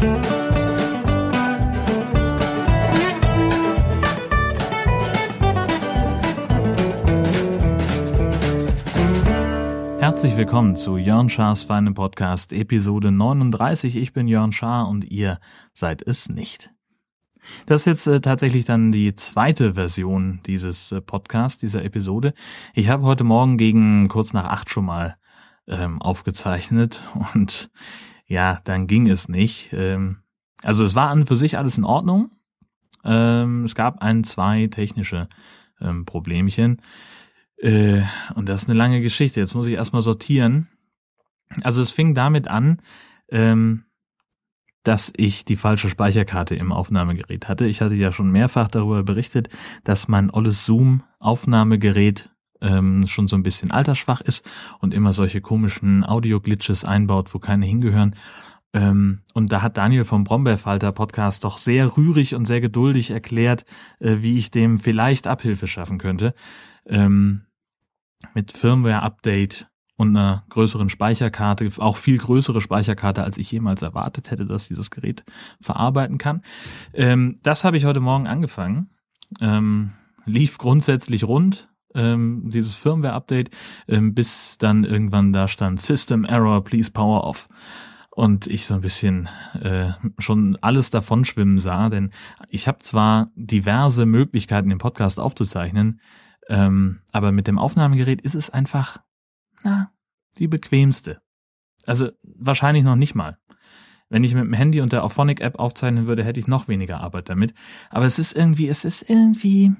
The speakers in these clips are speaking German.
Herzlich willkommen zu Jörn Schars Feinem Podcast, Episode 39. Ich bin Jörn Schaar und ihr seid es nicht. Das ist jetzt äh, tatsächlich dann die zweite Version dieses äh, Podcasts, dieser Episode. Ich habe heute Morgen gegen kurz nach acht schon mal ähm, aufgezeichnet und ja, dann ging es nicht. Ähm, also es war an und für sich alles in Ordnung. Ähm, es gab ein, zwei technische ähm, Problemchen. Äh, und das ist eine lange Geschichte. Jetzt muss ich erstmal sortieren. Also es fing damit an, ähm, dass ich die falsche Speicherkarte im Aufnahmegerät hatte. Ich hatte ja schon mehrfach darüber berichtet, dass mein olles Zoom-Aufnahmegerät ähm, schon so ein bisschen altersschwach ist und immer solche komischen Audio-Glitches einbaut, wo keine hingehören. Ähm, und da hat Daniel vom Brombeerfalter Podcast doch sehr rührig und sehr geduldig erklärt, äh, wie ich dem vielleicht Abhilfe schaffen könnte. Ähm, mit Firmware-Update und einer größeren Speicherkarte, auch viel größere Speicherkarte, als ich jemals erwartet hätte, dass dieses Gerät verarbeiten kann. Ähm, das habe ich heute Morgen angefangen. Ähm, lief grundsätzlich rund, ähm, dieses Firmware-Update, ähm, bis dann irgendwann da stand System Error, please power off. Und ich so ein bisschen äh, schon alles davon schwimmen sah, denn ich habe zwar diverse Möglichkeiten, den Podcast aufzuzeichnen, ähm, aber mit dem Aufnahmegerät ist es einfach na, die bequemste. Also wahrscheinlich noch nicht mal. Wenn ich mit dem Handy und der Auphonic-App aufzeichnen würde, hätte ich noch weniger Arbeit damit. Aber es ist irgendwie, es ist irgendwie,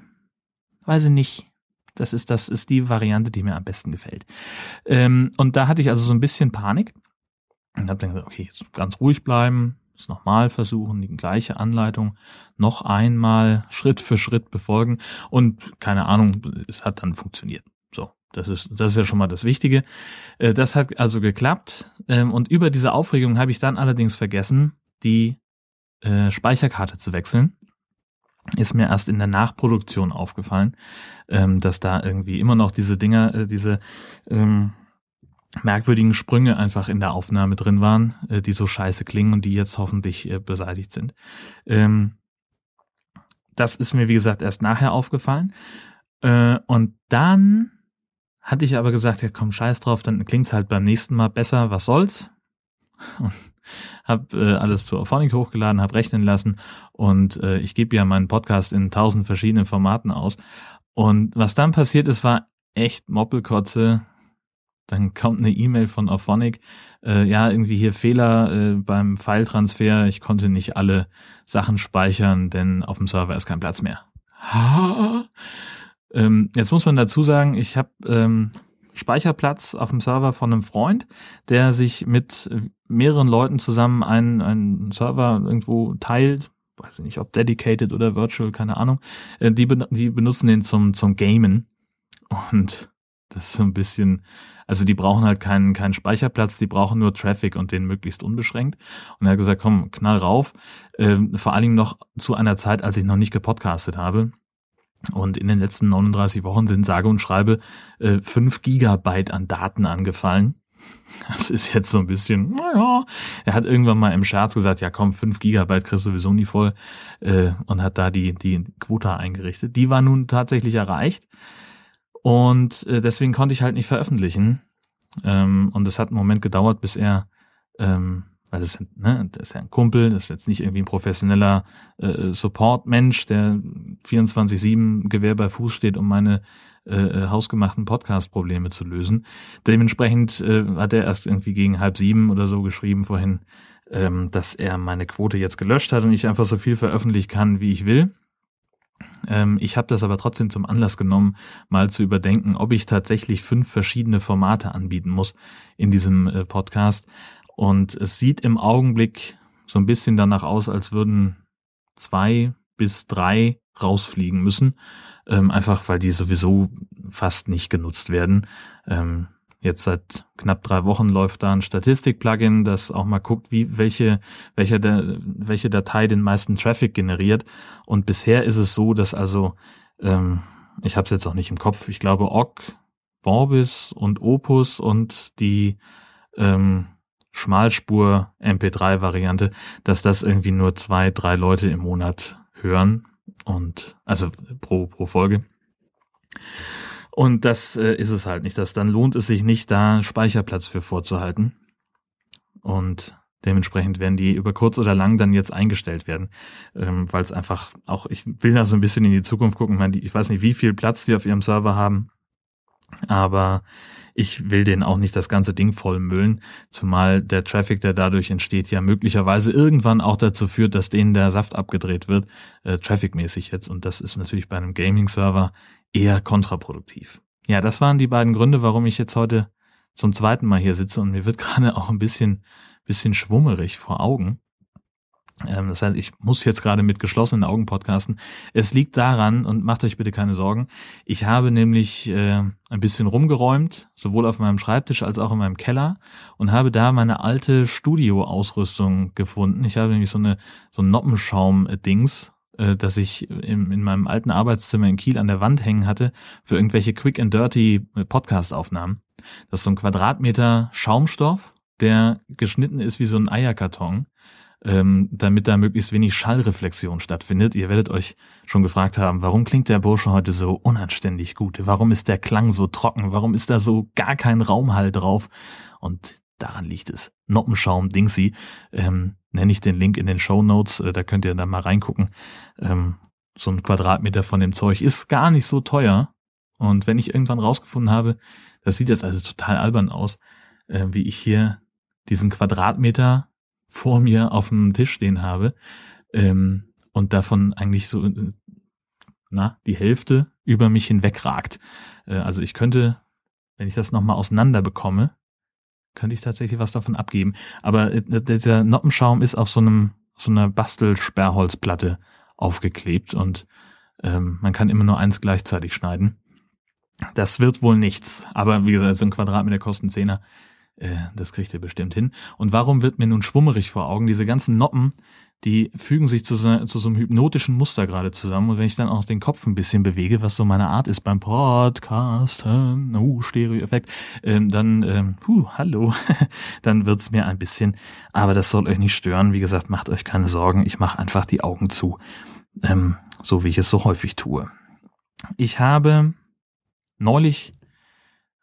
weiß ich nicht. Das ist, das ist die Variante, die mir am besten gefällt. Ähm, und da hatte ich also so ein bisschen Panik und habe dann gesagt, okay, jetzt ganz ruhig bleiben, es nochmal versuchen, die gleiche Anleitung noch einmal Schritt für Schritt befolgen und keine Ahnung, es hat dann funktioniert. Das ist, das ist ja schon mal das Wichtige. Äh, das hat also geklappt. Ähm, und über diese Aufregung habe ich dann allerdings vergessen, die äh, Speicherkarte zu wechseln. Ist mir erst in der Nachproduktion aufgefallen, ähm, dass da irgendwie immer noch diese Dinger, äh, diese ähm, merkwürdigen Sprünge einfach in der Aufnahme drin waren, die so scheiße klingen und die jetzt hoffentlich beseitigt sind. das ist mir, wie gesagt, erst nachher aufgefallen. und dann hatte ich aber gesagt, ja komm, scheiß drauf, dann klingt's halt beim nächsten Mal besser, was soll's. Und hab äh, alles zu Auphonic hochgeladen, hab rechnen lassen und äh, ich gebe ja meinen Podcast in tausend verschiedenen Formaten aus. Und was dann passiert ist, war echt Moppelkotze. Dann kommt eine E-Mail von Auphonic, äh, ja, irgendwie hier Fehler äh, beim File-Transfer, ich konnte nicht alle Sachen speichern, denn auf dem Server ist kein Platz mehr. Ähm, jetzt muss man dazu sagen, ich habe ähm, Speicherplatz auf dem Server von einem Freund, der sich mit mehreren Leuten zusammen einen, einen Server irgendwo teilt. Weiß ich nicht, ob dedicated oder virtual, keine Ahnung. Äh, die, die benutzen den zum, zum Gamen. Und das ist so ein bisschen, also die brauchen halt keinen, keinen Speicherplatz, die brauchen nur Traffic und den möglichst unbeschränkt. Und er hat gesagt, komm, knall rauf. Ähm, vor allen Dingen noch zu einer Zeit, als ich noch nicht gepodcastet habe. Und in den letzten 39 Wochen sind sage und schreibe äh, 5 Gigabyte an Daten angefallen. Das ist jetzt so ein bisschen, naja. Er hat irgendwann mal im Scherz gesagt, ja komm, 5 Gigabyte kriegst du sowieso nie voll. Äh, und hat da die, die Quota eingerichtet. Die war nun tatsächlich erreicht. Und äh, deswegen konnte ich halt nicht veröffentlichen. Ähm, und es hat einen Moment gedauert, bis er ähm, weil das, ne, das ist ja ein Kumpel, das ist jetzt nicht irgendwie ein professioneller äh, Support-Mensch, der 24-7 Gewehr bei Fuß steht, um meine äh, äh, hausgemachten Podcast-Probleme zu lösen. Dementsprechend äh, hat er erst irgendwie gegen halb sieben oder so geschrieben vorhin, ähm, dass er meine Quote jetzt gelöscht hat und ich einfach so viel veröffentlichen kann, wie ich will. Ähm, ich habe das aber trotzdem zum Anlass genommen, mal zu überdenken, ob ich tatsächlich fünf verschiedene Formate anbieten muss in diesem äh, Podcast und es sieht im Augenblick so ein bisschen danach aus, als würden zwei bis drei rausfliegen müssen. Ähm, einfach weil die sowieso fast nicht genutzt werden. Ähm, jetzt seit knapp drei Wochen läuft da ein Statistik-Plugin, das auch mal guckt, wie welche, welche, welche Datei den meisten Traffic generiert. Und bisher ist es so, dass also, ähm, ich habe es jetzt auch nicht im Kopf, ich glaube Ogg, Vorbis und Opus und die ähm, Schmalspur MP3-Variante, dass das irgendwie nur zwei, drei Leute im Monat hören und also pro, pro Folge. Und das äh, ist es halt nicht. Das, dann lohnt es sich nicht, da Speicherplatz für vorzuhalten. Und dementsprechend werden die über kurz oder lang dann jetzt eingestellt werden, ähm, weil es einfach auch, ich will da so ein bisschen in die Zukunft gucken. Ich, meine, ich weiß nicht, wie viel Platz die auf ihrem Server haben, aber ich will denen auch nicht das ganze Ding vollmüllen, zumal der Traffic, der dadurch entsteht, ja möglicherweise irgendwann auch dazu führt, dass denen der Saft abgedreht wird, äh, trafficmäßig jetzt. Und das ist natürlich bei einem Gaming-Server eher kontraproduktiv. Ja, das waren die beiden Gründe, warum ich jetzt heute zum zweiten Mal hier sitze und mir wird gerade auch ein bisschen, bisschen schwummerig vor Augen. Ähm, das heißt, ich muss jetzt gerade mit geschlossenen Augen podcasten. Es liegt daran, und macht euch bitte keine Sorgen, ich habe nämlich äh, ein bisschen rumgeräumt, sowohl auf meinem Schreibtisch als auch in meinem Keller und habe da meine alte Studio-Ausrüstung gefunden. Ich habe nämlich so eine so ein Noppenschaum-Dings, äh, das ich in, in meinem alten Arbeitszimmer in Kiel an der Wand hängen hatte für irgendwelche Quick and Dirty äh, Podcast-Aufnahmen. Das ist so ein Quadratmeter Schaumstoff, der geschnitten ist wie so ein Eierkarton ähm, damit da möglichst wenig Schallreflexion stattfindet. Ihr werdet euch schon gefragt haben, warum klingt der Bursche heute so unanständig gut? Warum ist der Klang so trocken? Warum ist da so gar kein Raumhall drauf? Und daran liegt es. Noppenschaum Dingsy, ähm, nenne ich den Link in den Show Notes, äh, da könnt ihr dann mal reingucken. Ähm, so ein Quadratmeter von dem Zeug ist gar nicht so teuer. Und wenn ich irgendwann rausgefunden habe, das sieht jetzt also total albern aus, äh, wie ich hier diesen Quadratmeter vor mir auf dem Tisch stehen habe ähm, und davon eigentlich so na die Hälfte über mich hinwegragt. Äh, also ich könnte, wenn ich das nochmal auseinander bekomme, könnte ich tatsächlich was davon abgeben. Aber äh, dieser Noppenschaum ist auf so einem so einer Bastelsperrholzplatte aufgeklebt und ähm, man kann immer nur eins gleichzeitig schneiden. Das wird wohl nichts, aber wie gesagt, so ein Quadratmeter kosten Zehner. Äh, das kriegt ihr bestimmt hin. Und warum wird mir nun schwummerig vor Augen? Diese ganzen Noppen, die fügen sich zu so, zu so einem hypnotischen Muster gerade zusammen. Und wenn ich dann auch den Kopf ein bisschen bewege, was so meine Art ist beim Podcasten, oh, Stereo-Effekt, ähm, dann, ähm, puh, hallo, dann wird's mir ein bisschen, aber das soll euch nicht stören. Wie gesagt, macht euch keine Sorgen, ich mache einfach die Augen zu, ähm, so wie ich es so häufig tue. Ich habe neulich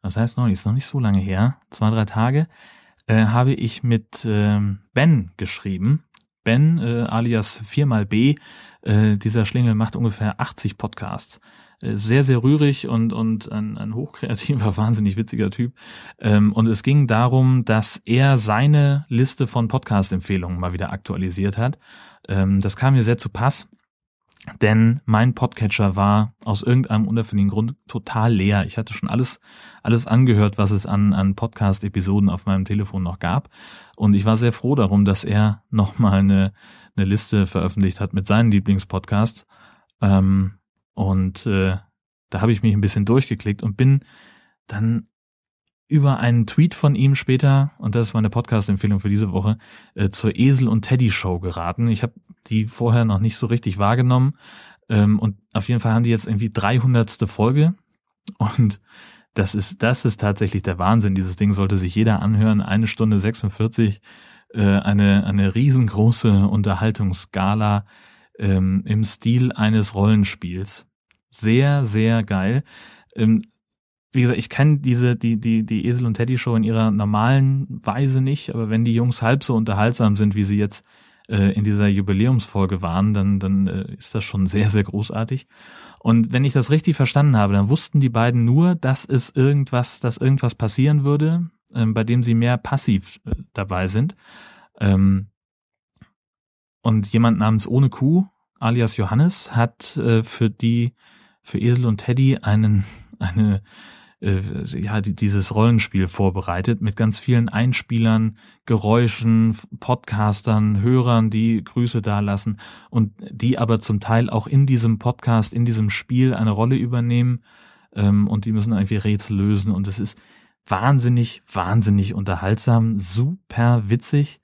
was heißt noch, ist noch nicht so lange her, zwei, drei Tage, äh, habe ich mit ähm, Ben geschrieben. Ben, äh, alias 4xB, äh, dieser Schlingel macht ungefähr 80 Podcasts. Äh, sehr, sehr rührig und, und ein, ein hochkreativer, wahnsinnig witziger Typ. Ähm, und es ging darum, dass er seine Liste von Podcast-Empfehlungen mal wieder aktualisiert hat. Ähm, das kam mir sehr zu Pass denn mein Podcatcher war aus irgendeinem unerfindlichen Grund total leer. Ich hatte schon alles, alles angehört, was es an, an Podcast-Episoden auf meinem Telefon noch gab. Und ich war sehr froh darum, dass er nochmal eine, eine Liste veröffentlicht hat mit seinen Lieblingspodcasts. Ähm, und äh, da habe ich mich ein bisschen durchgeklickt und bin dann über einen Tweet von ihm später, und das ist meine Podcast-Empfehlung für diese Woche, äh, zur Esel und Teddy Show geraten. Ich habe die vorher noch nicht so richtig wahrgenommen. Ähm, und auf jeden Fall haben die jetzt irgendwie 300. Folge. Und das ist, das ist tatsächlich der Wahnsinn. Dieses Ding sollte sich jeder anhören. Eine Stunde 46, äh, eine, eine riesengroße Unterhaltungsskala ähm, im Stil eines Rollenspiels. Sehr, sehr geil. Ähm, wie gesagt, ich kenne diese, die, die, die Esel und Teddy Show in ihrer normalen Weise nicht, aber wenn die Jungs halb so unterhaltsam sind, wie sie jetzt äh, in dieser Jubiläumsfolge waren, dann, dann äh, ist das schon sehr, sehr großartig. Und wenn ich das richtig verstanden habe, dann wussten die beiden nur, dass es irgendwas, dass irgendwas passieren würde, äh, bei dem sie mehr passiv äh, dabei sind. Ähm, und jemand namens Ohne Kuh, alias Johannes, hat für die, für Esel und Teddy einen, eine äh, ja, die, dieses Rollenspiel vorbereitet mit ganz vielen Einspielern, Geräuschen, Podcastern, Hörern, die Grüße dalassen und die aber zum Teil auch in diesem Podcast, in diesem Spiel eine Rolle übernehmen ähm, und die müssen irgendwie Rätsel lösen und es ist wahnsinnig, wahnsinnig unterhaltsam, super witzig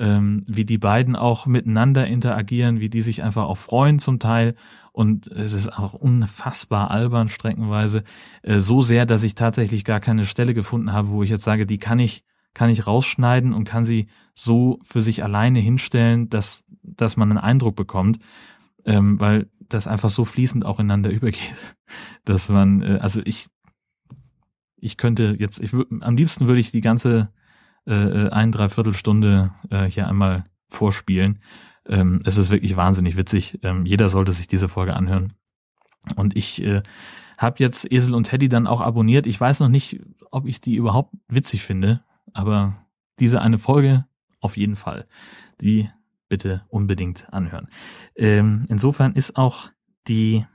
ähm, wie die beiden auch miteinander interagieren, wie die sich einfach auch freuen zum Teil. Und es ist auch unfassbar albern streckenweise. Äh, so sehr, dass ich tatsächlich gar keine Stelle gefunden habe, wo ich jetzt sage, die kann ich kann ich rausschneiden und kann sie so für sich alleine hinstellen, dass, dass man einen Eindruck bekommt, ähm, weil das einfach so fließend auch ineinander übergeht, dass man, äh, also ich, ich könnte jetzt, ich am liebsten würde ich die ganze äh, äh ein, dreiviertel Stunde äh, hier einmal vorspielen. Ähm, es ist wirklich wahnsinnig witzig. Ähm, jeder sollte sich diese Folge anhören. Und ich äh, habe jetzt Esel und Teddy dann auch abonniert. Ich weiß noch nicht, ob ich die überhaupt witzig finde, aber diese eine Folge auf jeden Fall. Die bitte unbedingt anhören. Ähm, insofern ist auch die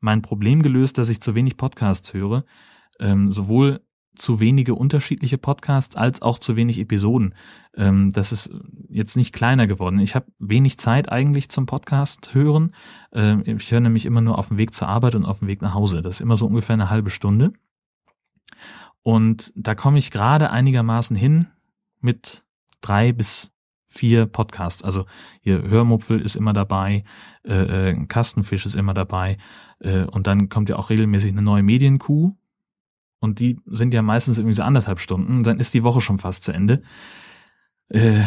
mein Problem gelöst, dass ich zu wenig Podcasts höre. Ähm, sowohl zu wenige unterschiedliche Podcasts als auch zu wenig Episoden. Ähm, das ist jetzt nicht kleiner geworden. Ich habe wenig Zeit eigentlich zum Podcast hören. Ähm, ich höre nämlich immer nur auf dem Weg zur Arbeit und auf dem Weg nach Hause. Das ist immer so ungefähr eine halbe Stunde. Und da komme ich gerade einigermaßen hin mit drei bis vier Podcasts. Also hier Hörmupfel ist immer dabei, äh, äh, Kastenfisch ist immer dabei äh, und dann kommt ja auch regelmäßig eine neue Medienkuh und die sind ja meistens irgendwie so anderthalb Stunden, dann ist die Woche schon fast zu Ende. Äh,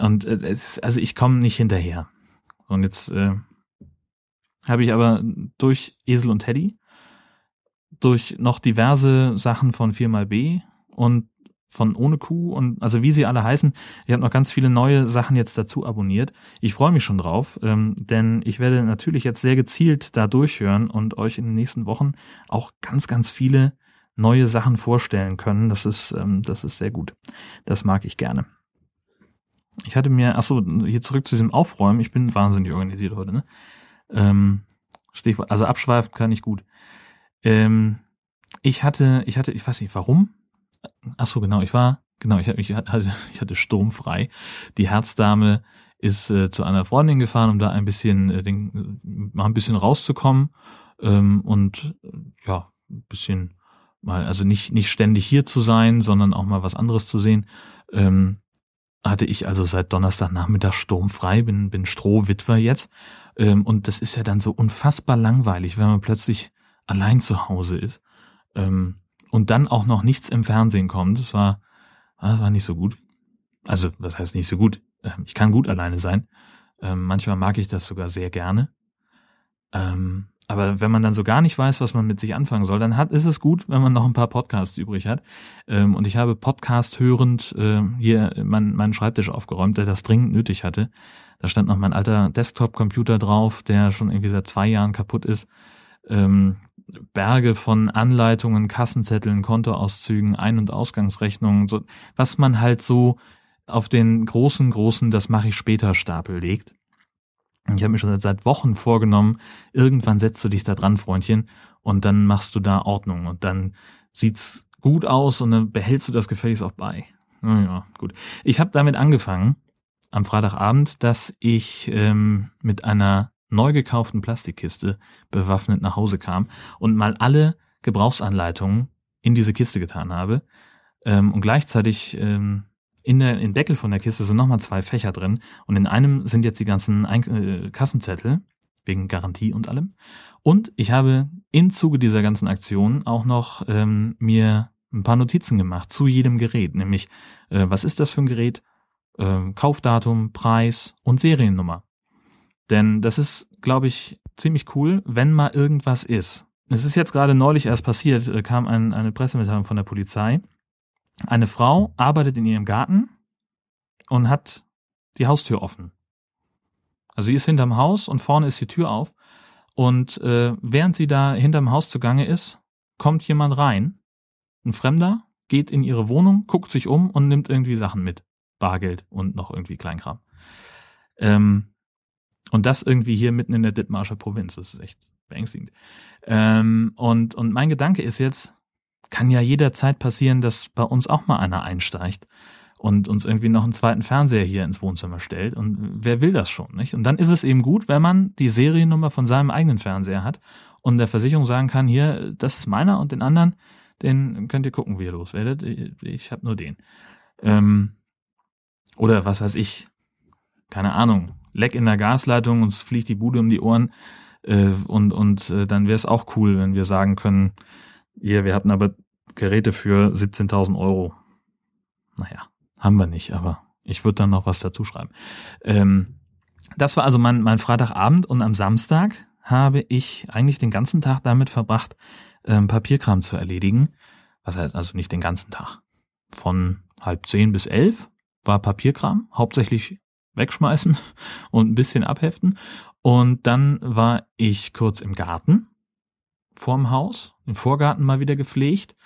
und äh, also ich komme nicht hinterher. Und jetzt äh, habe ich aber durch Esel und Teddy, durch noch diverse Sachen von 4xB und von ohne Kuh und also wie sie alle heißen. Ich habe noch ganz viele neue Sachen jetzt dazu abonniert. Ich freue mich schon drauf, ähm, denn ich werde natürlich jetzt sehr gezielt da durchhören und euch in den nächsten Wochen auch ganz, ganz viele neue Sachen vorstellen können. Das ist, ähm, das ist sehr gut. Das mag ich gerne. Ich hatte mir, achso, hier zurück zu diesem Aufräumen. Ich bin wahnsinnig organisiert heute, ne? Ähm, Stichwort, also abschweifen kann ich gut. Ähm, ich hatte, ich hatte, ich weiß nicht warum. Achso, genau, ich war, genau, ich, ich hatte, ich hatte sturmfrei. Die Herzdame ist äh, zu einer Freundin gefahren, um da ein bisschen, äh, den, mal ein bisschen rauszukommen ähm, und äh, ja, ein bisschen mal, also nicht, nicht ständig hier zu sein, sondern auch mal was anderes zu sehen. Ähm, hatte ich also seit Donnerstagnachmittag sturmfrei, bin, bin Strohwitwer jetzt. Ähm, und das ist ja dann so unfassbar langweilig, wenn man plötzlich allein zu Hause ist. Ähm, und dann auch noch nichts im Fernsehen kommt. Das war, das war nicht so gut. Also, das heißt nicht so gut. Ähm, ich kann gut alleine sein. Ähm, manchmal mag ich das sogar sehr gerne. Ähm, aber wenn man dann so gar nicht weiß, was man mit sich anfangen soll, dann hat, ist es gut, wenn man noch ein paar Podcasts übrig hat. Ähm, und ich habe Podcast hörend äh, hier mein, meinen Schreibtisch aufgeräumt, der das dringend nötig hatte. Da stand noch mein alter Desktop-Computer drauf, der schon irgendwie seit zwei Jahren kaputt ist. Ähm, Berge von Anleitungen, Kassenzetteln, Kontoauszügen, Ein- und Ausgangsrechnungen, so, was man halt so auf den großen, großen, das mache ich später Stapel legt. Ich habe mir schon seit Wochen vorgenommen, irgendwann setzt du dich da dran, Freundchen, und dann machst du da Ordnung und dann sieht's gut aus und dann behältst du das gefälligst auch bei. Ja, gut. Ich habe damit angefangen am Freitagabend, dass ich ähm, mit einer neu gekauften Plastikkiste bewaffnet nach Hause kam und mal alle Gebrauchsanleitungen in diese Kiste getan habe ähm, und gleichzeitig ähm, in der in Deckel von der Kiste sind nochmal zwei Fächer drin und in einem sind jetzt die ganzen Ein äh, Kassenzettel wegen Garantie und allem. Und ich habe im Zuge dieser ganzen Aktion auch noch ähm, mir ein paar Notizen gemacht zu jedem Gerät, nämlich äh, was ist das für ein Gerät, äh, Kaufdatum, Preis und Seriennummer. Denn das ist, glaube ich, ziemlich cool, wenn mal irgendwas ist. Es ist jetzt gerade neulich erst passiert, äh, kam ein, eine Pressemitteilung von der Polizei, eine Frau arbeitet in ihrem Garten und hat die Haustür offen. Also sie ist hinterm Haus und vorne ist die Tür auf. Und äh, während sie da hinterm Haus zugange ist, kommt jemand rein, ein Fremder, geht in ihre Wohnung, guckt sich um und nimmt irgendwie Sachen mit. Bargeld und noch irgendwie Kleinkram. Ähm, und das irgendwie hier mitten in der Dithmarscher Provinz. Das ist echt beängstigend. Ähm, und, und mein Gedanke ist jetzt, kann ja jederzeit passieren, dass bei uns auch mal einer einsteigt und uns irgendwie noch einen zweiten Fernseher hier ins Wohnzimmer stellt. Und wer will das schon, nicht? Und dann ist es eben gut, wenn man die Seriennummer von seinem eigenen Fernseher hat und der Versicherung sagen kann, hier, das ist meiner und den anderen, den könnt ihr gucken, wie ihr loswerdet. Ich, ich habe nur den. Ähm, oder was weiß ich, keine Ahnung, Leck in der Gasleitung, uns fliegt die Bude um die Ohren äh, und, und äh, dann wäre es auch cool, wenn wir sagen können, ja, wir hatten aber Geräte für 17.000 Euro. Naja, haben wir nicht, aber ich würde dann noch was dazu schreiben. Ähm, das war also mein, mein Freitagabend und am Samstag habe ich eigentlich den ganzen Tag damit verbracht, ähm, Papierkram zu erledigen. Was heißt also nicht den ganzen Tag. Von halb zehn bis elf war Papierkram, hauptsächlich wegschmeißen und ein bisschen abheften. Und dann war ich kurz im Garten vorm Haus, im Vorgarten mal wieder gepflegt.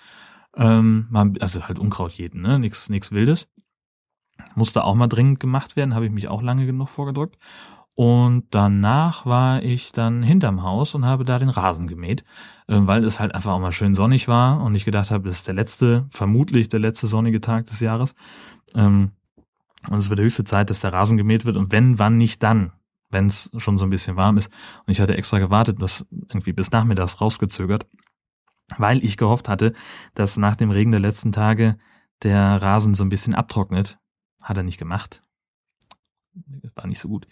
Ähm, also halt Unkraut jeden, ne? Nichts nix Wildes. Musste auch mal dringend gemacht werden, habe ich mich auch lange genug vorgedrückt. Und danach war ich dann hinterm Haus und habe da den Rasen gemäht, äh, weil es halt einfach auch mal schön sonnig war und ich gedacht habe, das ist der letzte, vermutlich der letzte sonnige Tag des Jahres. Ähm, und es wird höchste Zeit, dass der Rasen gemäht wird und wenn, wann nicht dann, wenn es schon so ein bisschen warm ist. Und ich hatte extra gewartet, das irgendwie bis nachmittags rausgezögert, weil ich gehofft hatte, dass nach dem Regen der letzten Tage der Rasen so ein bisschen abtrocknet. Hat er nicht gemacht war nicht so gut.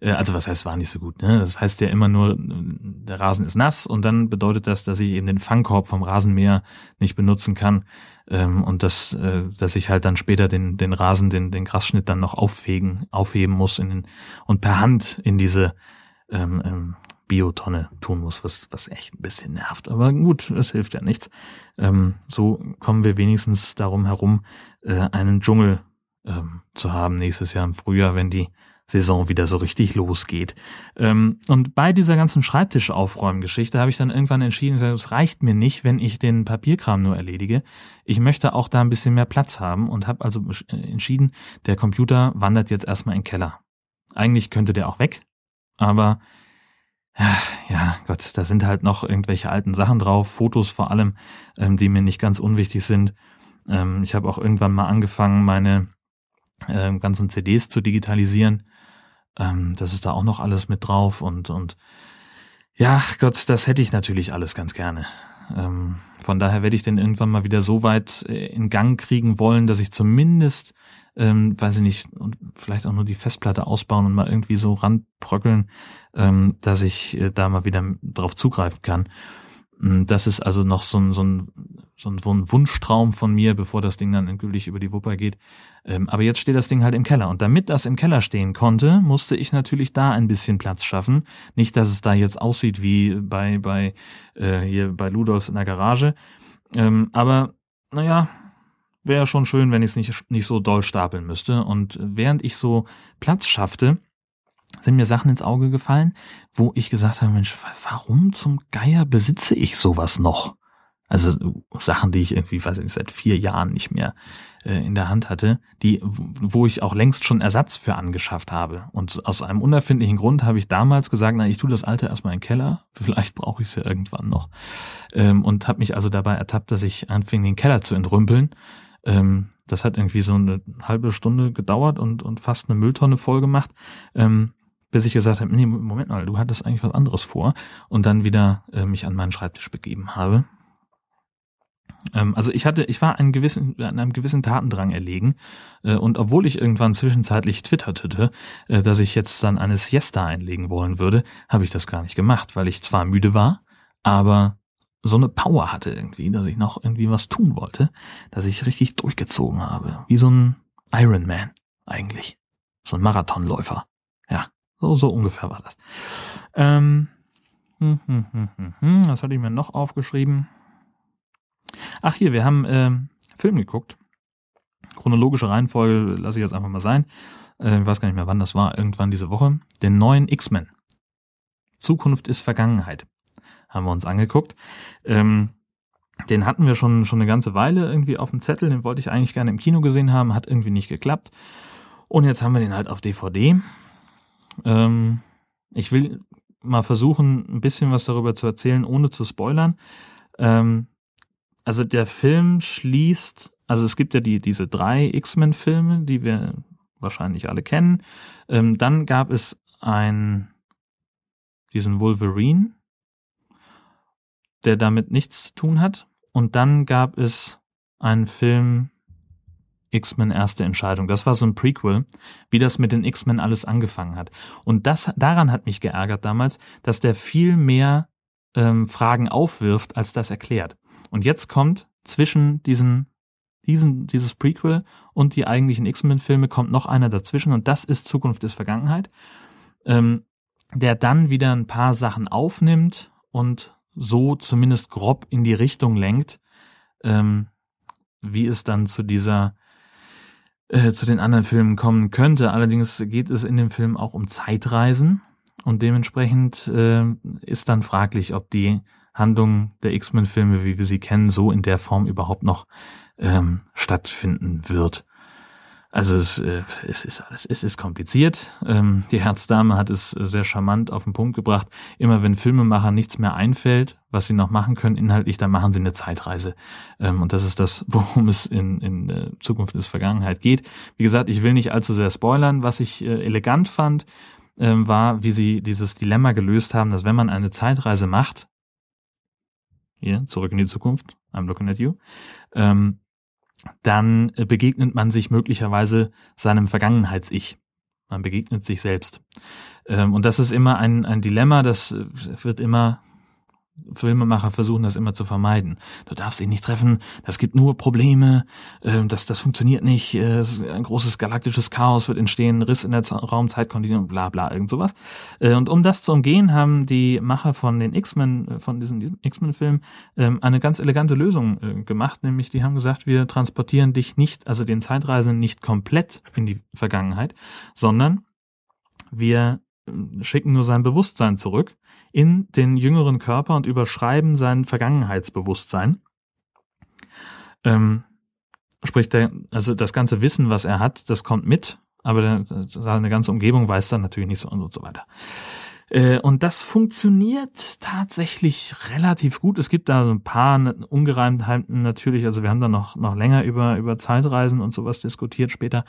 Äh, also was heißt, war nicht so gut? Ne? Das heißt ja immer nur, der Rasen ist nass und dann bedeutet das, dass ich eben den Fangkorb vom Rasenmäher nicht benutzen kann ähm, und dass, äh, dass ich halt dann später den, den Rasen, den, den Grasschnitt dann noch auffegen, aufheben muss in den, und per Hand in diese ähm, ähm, Biotonne tun muss, was, was echt ein bisschen nervt. Aber gut, es hilft ja nichts. Ähm, so kommen wir wenigstens darum herum, äh, einen Dschungel ähm, zu haben nächstes Jahr im Frühjahr, wenn die Saison wieder so richtig losgeht. Ähm, und bei dieser ganzen Schreibtischaufräumgeschichte habe ich dann irgendwann entschieden, es reicht mir nicht, wenn ich den Papierkram nur erledige. Ich möchte auch da ein bisschen mehr Platz haben und habe also entschieden, der Computer wandert jetzt erstmal in den Keller. Eigentlich könnte der auch weg, aber ja, Gott, da sind halt noch irgendwelche alten Sachen drauf, Fotos vor allem, ähm, die mir nicht ganz unwichtig sind. Ähm, ich habe auch irgendwann mal angefangen, meine äh, ganzen CDs zu digitalisieren. Ähm, das ist da auch noch alles mit drauf und, und ja, Gott, das hätte ich natürlich alles ganz gerne. Ähm, von daher werde ich den irgendwann mal wieder so weit äh, in Gang kriegen wollen, dass ich zumindest, ähm, weiß ich nicht, und vielleicht auch nur die Festplatte ausbauen und mal irgendwie so ranbröckeln, ähm, dass ich äh, da mal wieder drauf zugreifen kann. Mm, das ist also noch so ein, so ein, so ein Wunschtraum von mir, bevor das Ding dann endgültig über die Wupper geht. Ähm, aber jetzt steht das Ding halt im Keller. Und damit das im Keller stehen konnte, musste ich natürlich da ein bisschen Platz schaffen. Nicht, dass es da jetzt aussieht wie bei, bei, äh, hier bei Ludolfs in der Garage. Ähm, aber, naja, wäre schon schön, wenn ich es nicht, nicht so doll stapeln müsste. Und während ich so Platz schaffte, sind mir Sachen ins Auge gefallen, wo ich gesagt habe, Mensch, warum zum Geier besitze ich sowas noch? Also Sachen, die ich irgendwie, weiß ich nicht, seit vier Jahren nicht mehr äh, in der Hand hatte, die, wo ich auch längst schon Ersatz für angeschafft habe. Und aus einem unerfindlichen Grund habe ich damals gesagt, na, ich tue das alte erstmal in den Keller, vielleicht brauche ich es ja irgendwann noch. Ähm, und habe mich also dabei ertappt, dass ich anfing, den Keller zu entrümpeln. Ähm, das hat irgendwie so eine halbe Stunde gedauert und, und fast eine Mülltonne voll gemacht. Ähm, bis ich gesagt habe, nee, Moment mal, du hattest eigentlich was anderes vor und dann wieder äh, mich an meinen Schreibtisch begeben habe. Ähm, also ich hatte, ich war einen gewissen, an einem gewissen Tatendrang erlegen äh, und obwohl ich irgendwann zwischenzeitlich twitterte, äh, dass ich jetzt dann eine Siesta einlegen wollen würde, habe ich das gar nicht gemacht, weil ich zwar müde war, aber so eine Power hatte irgendwie, dass ich noch irgendwie was tun wollte, dass ich richtig durchgezogen habe, wie so ein Iron Man eigentlich, so ein Marathonläufer. So, so ungefähr war das. Ähm, hm, hm, hm, hm, hm, was hatte ich mir noch aufgeschrieben? Ach hier, wir haben ähm, Film geguckt. Chronologische Reihenfolge lasse ich jetzt einfach mal sein. Äh, ich weiß gar nicht mehr, wann das war. Irgendwann diese Woche. Den neuen X-Men. Zukunft ist Vergangenheit. Haben wir uns angeguckt. Ähm, den hatten wir schon, schon eine ganze Weile irgendwie auf dem Zettel. Den wollte ich eigentlich gerne im Kino gesehen haben. Hat irgendwie nicht geklappt. Und jetzt haben wir den halt auf DVD. Ähm, ich will mal versuchen, ein bisschen was darüber zu erzählen, ohne zu spoilern. Ähm, also der Film schließt, also es gibt ja die, diese drei X-Men-Filme, die wir wahrscheinlich alle kennen. Ähm, dann gab es ein, diesen Wolverine, der damit nichts zu tun hat. Und dann gab es einen Film X-Men erste Entscheidung. Das war so ein Prequel, wie das mit den X-Men alles angefangen hat. Und das, daran hat mich geärgert damals, dass der viel mehr ähm, Fragen aufwirft, als das erklärt. Und jetzt kommt zwischen diesen, diesen, dieses Prequel und die eigentlichen X-Men-Filme kommt noch einer dazwischen und das ist Zukunft ist Vergangenheit, ähm, der dann wieder ein paar Sachen aufnimmt und so zumindest grob in die Richtung lenkt, ähm, wie es dann zu dieser äh, zu den anderen Filmen kommen könnte. Allerdings geht es in dem Film auch um Zeitreisen und dementsprechend äh, ist dann fraglich, ob die Handlung der X-Men-Filme, wie wir sie kennen, so in der Form überhaupt noch ähm, stattfinden wird. Also es, äh, es ist alles, es ist kompliziert. Ähm, die Herzdame hat es sehr charmant auf den Punkt gebracht. Immer wenn Filmemacher nichts mehr einfällt, was sie noch machen können inhaltlich, dann machen sie eine Zeitreise. Ähm, und das ist das, worum es in, in äh, Zukunft ist Vergangenheit geht. Wie gesagt, ich will nicht allzu sehr spoilern. Was ich äh, elegant fand, ähm, war, wie sie dieses Dilemma gelöst haben, dass wenn man eine Zeitreise macht, hier, zurück in die Zukunft, I'm looking at you, ähm, dann äh, begegnet man sich möglicherweise seinem Vergangenheits-Ich. Man begegnet sich selbst. Ähm, und das ist immer ein, ein Dilemma, das äh, wird immer Filmemacher versuchen das immer zu vermeiden. Du darfst ihn nicht treffen, das gibt nur Probleme, äh, das, das funktioniert nicht, äh, ein großes galaktisches Chaos wird entstehen, Riss in der Raumzeitkontinuum, bla bla, irgend sowas. Äh, und um das zu umgehen, haben die Macher von den X-Men, äh, von diesen X-Men-Filmen, äh, eine ganz elegante Lösung gemacht, nämlich die haben gesagt, wir transportieren dich nicht, also den Zeitreisen nicht komplett in die Vergangenheit, sondern wir äh, schicken nur sein Bewusstsein zurück in den jüngeren Körper und überschreiben sein Vergangenheitsbewusstsein. Ähm, sprich, der, also das ganze Wissen, was er hat, das kommt mit, aber der, seine ganze Umgebung weiß dann natürlich nicht so und so weiter. Äh, und das funktioniert tatsächlich relativ gut. Es gibt da so ein paar Ungereimtheiten natürlich. Also wir haben da noch, noch länger über, über Zeitreisen und sowas diskutiert später.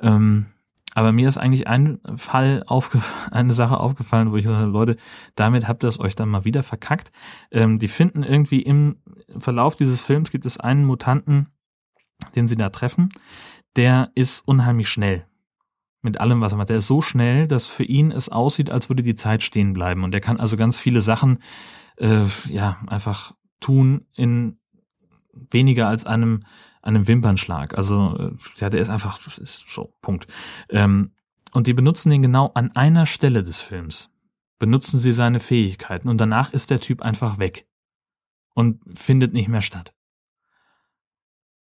Ähm, aber mir ist eigentlich ein Fall eine Sache aufgefallen, wo ich sage, Leute, damit habt ihr es euch dann mal wieder verkackt. Ähm, die finden irgendwie im Verlauf dieses Films gibt es einen Mutanten, den sie da treffen, der ist unheimlich schnell. Mit allem, was er macht. Der ist so schnell, dass für ihn es aussieht, als würde die Zeit stehen bleiben. Und der kann also ganz viele Sachen, äh, ja, einfach tun in weniger als einem einem Wimpernschlag. Also äh, ja, der ist einfach ist so Punkt. Ähm, und die benutzen den genau an einer Stelle des Films. Benutzen sie seine Fähigkeiten und danach ist der Typ einfach weg und findet nicht mehr statt.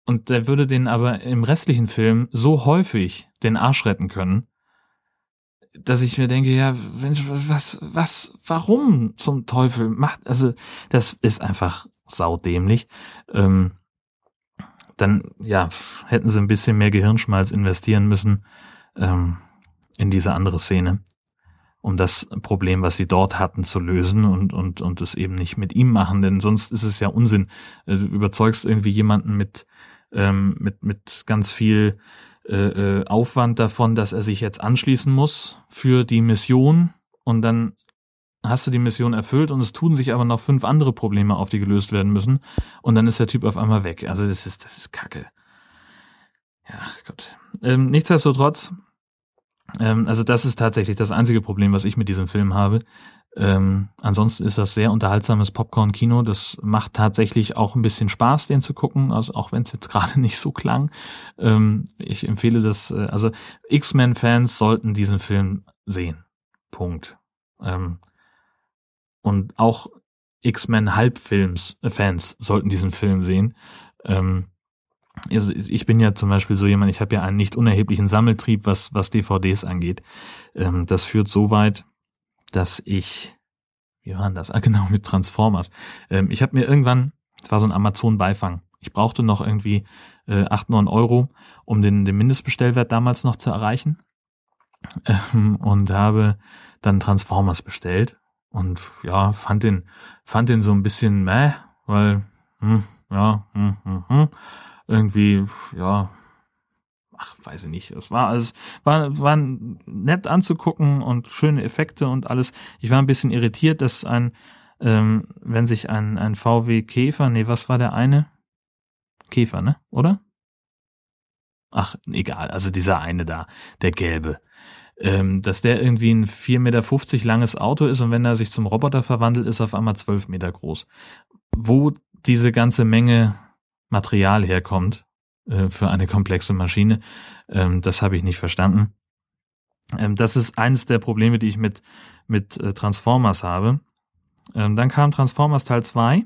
Und der würde den aber im restlichen Film so häufig den Arsch retten können, dass ich mir denke, ja, was, was, warum zum Teufel macht, also das ist einfach saudämlich. Ähm, dann ja, hätten sie ein bisschen mehr Gehirnschmalz investieren müssen ähm, in diese andere Szene, um das Problem, was sie dort hatten, zu lösen und, und, und es eben nicht mit ihm machen, denn sonst ist es ja Unsinn. Äh, du überzeugst irgendwie jemanden mit, ähm, mit, mit ganz viel äh, äh, Aufwand davon, dass er sich jetzt anschließen muss für die Mission und dann hast du die Mission erfüllt und es tun sich aber noch fünf andere Probleme auf, die gelöst werden müssen. Und dann ist der Typ auf einmal weg. Also das ist, das ist Kacke. Ja, Gott. Ähm, nichtsdestotrotz, ähm, also das ist tatsächlich das einzige Problem, was ich mit diesem Film habe. Ähm, ansonsten ist das sehr unterhaltsames Popcorn-Kino. Das macht tatsächlich auch ein bisschen Spaß, den zu gucken, also auch wenn es jetzt gerade nicht so klang. Ähm, ich empfehle das, äh, also X-Men-Fans sollten diesen Film sehen. Punkt. Ähm, und auch X-Men Halbfilms äh, Fans sollten diesen Film sehen. Ähm, also ich bin ja zum Beispiel so jemand, ich habe ja einen nicht unerheblichen Sammeltrieb, was, was DVDs angeht. Ähm, das führt so weit, dass ich, wie war denn das? Ah, genau, mit Transformers. Ähm, ich habe mir irgendwann, es war so ein Amazon-Beifang, ich brauchte noch irgendwie äh, 8, 9 Euro, um den, den Mindestbestellwert damals noch zu erreichen. Ähm, und habe dann Transformers bestellt und ja, fand den, fand den so ein bisschen meh, weil, hm, ja, hm, hm, hm, irgendwie, ja, ach, weiß ich nicht. Es war alles, war, war nett anzugucken und schöne Effekte und alles. Ich war ein bisschen irritiert, dass ein, ähm, wenn sich ein, ein VW Käfer, nee, was war der eine? Käfer, ne? Oder? Ach, egal, also dieser eine da, der gelbe ähm, dass der irgendwie ein 4,50 Meter langes Auto ist und wenn er sich zum Roboter verwandelt, ist er auf einmal 12 Meter groß. Wo diese ganze Menge Material herkommt, äh, für eine komplexe Maschine. Ähm, das habe ich nicht verstanden. Ähm, das ist eines der Probleme, die ich mit, mit äh, Transformers habe. Ähm, dann kam Transformers Teil 2.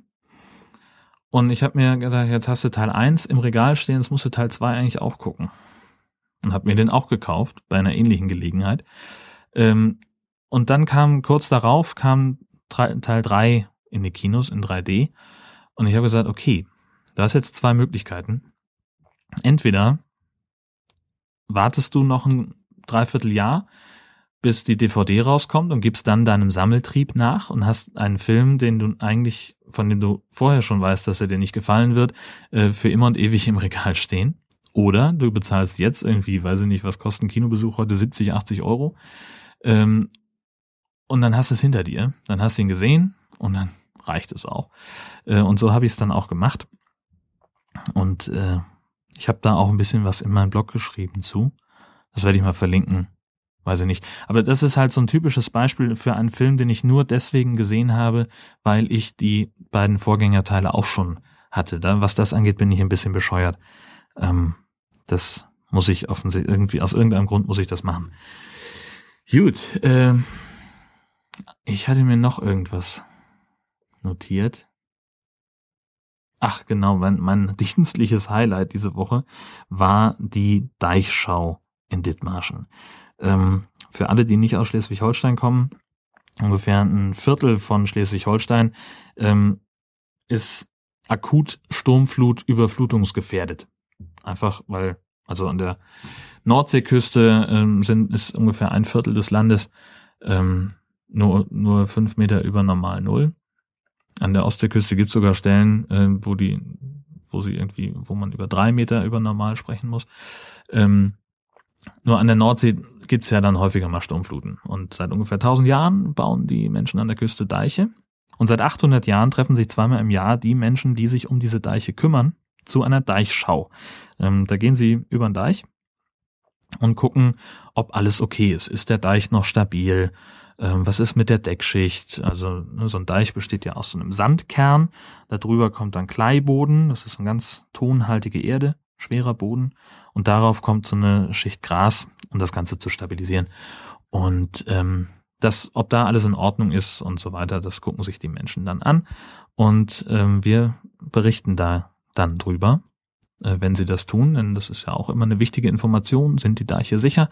Und ich habe mir gedacht, jetzt hast du Teil 1 im Regal stehen, jetzt musst du Teil 2 eigentlich auch gucken. Und habe mir den auch gekauft, bei einer ähnlichen Gelegenheit. Ähm, und dann kam kurz darauf, kam Teil 3 in die Kinos in 3D. Und ich habe gesagt, okay, du hast jetzt zwei Möglichkeiten. Entweder wartest du noch ein Dreivierteljahr, bis die DVD rauskommt und gibst dann deinem Sammeltrieb nach und hast einen Film, den du eigentlich, von dem du vorher schon weißt, dass er dir nicht gefallen wird, äh, für immer und ewig im Regal stehen. Oder du bezahlst jetzt irgendwie, weiß ich nicht, was kostet ein Kinobesuch heute, 70, 80 Euro. Ähm, und dann hast du es hinter dir. Dann hast du ihn gesehen und dann reicht es auch. Äh, und so habe ich es dann auch gemacht. Und äh, ich habe da auch ein bisschen was in meinem Blog geschrieben zu. Das werde ich mal verlinken. Weiß ich nicht. Aber das ist halt so ein typisches Beispiel für einen Film, den ich nur deswegen gesehen habe, weil ich die beiden Vorgängerteile auch schon hatte. Da, was das angeht, bin ich ein bisschen bescheuert. Ähm, das muss ich offensichtlich irgendwie, aus irgendeinem Grund muss ich das machen. Gut, äh, ich hatte mir noch irgendwas notiert. Ach genau, mein, mein dienstliches Highlight diese Woche war die Deichschau in Dithmarschen. Ähm, für alle, die nicht aus Schleswig-Holstein kommen, ungefähr ein Viertel von Schleswig-Holstein ähm, ist akut Sturmflut überflutungsgefährdet. Einfach weil, also an der Nordseeküste ähm, sind, ist ungefähr ein Viertel des Landes ähm, nur, nur fünf Meter über normal Null. An der Ostseeküste gibt es sogar Stellen, äh, wo die, wo sie irgendwie, wo man über drei Meter über normal sprechen muss. Ähm, nur an der Nordsee gibt's ja dann häufiger mal Sturmfluten. Und seit ungefähr 1000 Jahren bauen die Menschen an der Küste Deiche. Und seit 800 Jahren treffen sich zweimal im Jahr die Menschen, die sich um diese Deiche kümmern, zu einer Deichschau. Ähm, da gehen sie über den Deich und gucken, ob alles okay ist. Ist der Deich noch stabil? Ähm, was ist mit der Deckschicht? Also ne, so ein Deich besteht ja aus so einem Sandkern. Darüber kommt dann Kleiboden. Das ist eine ganz tonhaltige Erde, schwerer Boden. Und darauf kommt so eine Schicht Gras, um das Ganze zu stabilisieren. Und ähm, das, ob da alles in Ordnung ist und so weiter, das gucken sich die Menschen dann an. Und ähm, wir berichten da dann drüber, äh, wenn sie das tun, denn das ist ja auch immer eine wichtige Information, sind die Deiche sicher.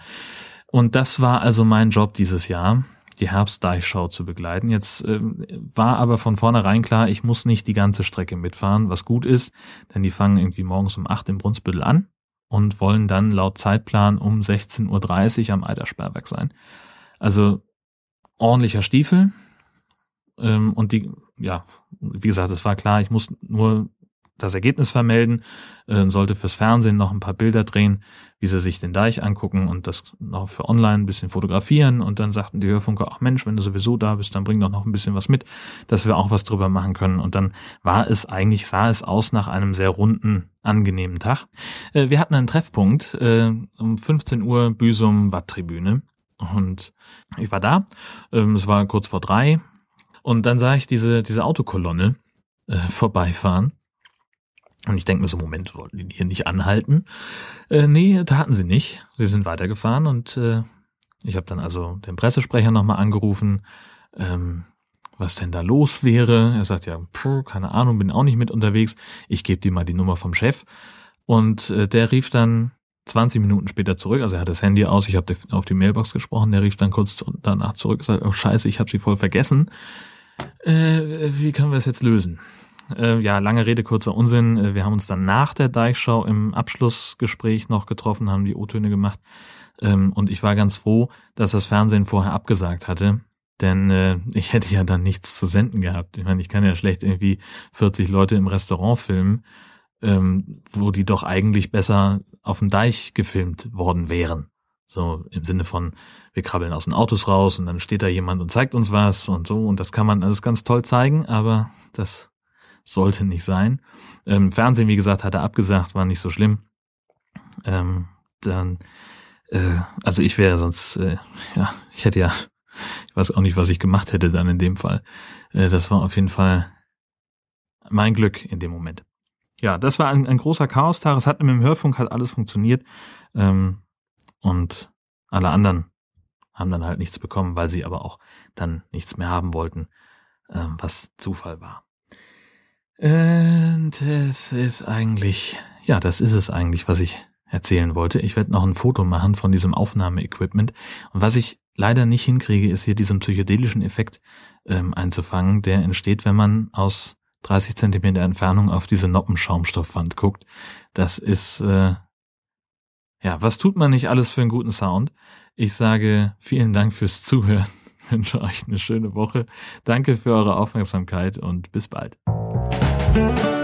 Und das war also mein Job dieses Jahr, die Herbstdeichschau zu begleiten. Jetzt äh, war aber von vornherein klar, ich muss nicht die ganze Strecke mitfahren, was gut ist, denn die fangen irgendwie morgens um acht im Brunsbüttel an und wollen dann laut Zeitplan um 16.30 Uhr am Eidersperrwerk sein. Also ordentlicher Stiefel. Ähm, und die, ja, wie gesagt, es war klar, ich muss nur das Ergebnis vermelden, äh, sollte fürs Fernsehen noch ein paar Bilder drehen, wie sie sich den Deich angucken und das noch für online ein bisschen fotografieren. Und dann sagten die Hörfunker, ach Mensch, wenn du sowieso da bist, dann bring doch noch ein bisschen was mit, dass wir auch was drüber machen können. Und dann war es eigentlich, sah es aus nach einem sehr runden, angenehmen Tag. Äh, wir hatten einen Treffpunkt äh, um 15 Uhr Büsum Watttribüne. Und ich war da, ähm, es war kurz vor drei. Und dann sah ich diese, diese Autokolonne äh, vorbeifahren und ich denke mir so, Moment, wollten die hier nicht anhalten? Äh, nee, taten sie nicht. Sie sind weitergefahren und äh, ich habe dann also den Pressesprecher nochmal angerufen, ähm, was denn da los wäre. Er sagt ja, pff, keine Ahnung, bin auch nicht mit unterwegs. Ich gebe dir mal die Nummer vom Chef. Und äh, der rief dann 20 Minuten später zurück, also er hat das Handy aus, ich habe auf die Mailbox gesprochen, der rief dann kurz danach zurück sagt, oh scheiße, ich habe sie voll vergessen. Äh, wie können wir es jetzt lösen? Äh, ja, lange Rede, kurzer Unsinn. Äh, wir haben uns dann nach der Deichschau im Abschlussgespräch noch getroffen, haben die O-Töne gemacht. Ähm, und ich war ganz froh, dass das Fernsehen vorher abgesagt hatte. Denn äh, ich hätte ja dann nichts zu senden gehabt. Ich meine, ich kann ja schlecht irgendwie 40 Leute im Restaurant filmen, ähm, wo die doch eigentlich besser auf dem Deich gefilmt worden wären. So im Sinne von, wir krabbeln aus den Autos raus und dann steht da jemand und zeigt uns was und so. Und das kann man alles ganz toll zeigen, aber das sollte nicht sein. Ähm, Fernsehen, wie gesagt, hat er abgesagt, war nicht so schlimm. Ähm, dann, äh, also ich wäre sonst, äh, ja, ich hätte ja, ich weiß auch nicht, was ich gemacht hätte dann in dem Fall. Äh, das war auf jeden Fall mein Glück in dem Moment. ja, das war ein, ein großer Chaostag. Es hat mit dem Hörfunk halt alles funktioniert. Ähm, und alle anderen haben dann halt nichts bekommen, weil sie aber auch dann nichts mehr haben wollten, ähm, was Zufall war. Und es ist eigentlich, ja, das ist es eigentlich, was ich erzählen wollte. Ich werde noch ein Foto machen von diesem Aufnahmeequipment. Und was ich leider nicht hinkriege, ist hier diesen psychedelischen Effekt ähm, einzufangen, der entsteht, wenn man aus 30 Zentimeter Entfernung auf diese Noppenschaumstoffwand guckt. Das ist, äh, ja, was tut man nicht alles für einen guten Sound? Ich sage vielen Dank fürs Zuhören, wünsche euch eine schöne Woche. Danke für eure Aufmerksamkeit und bis bald. Thank you.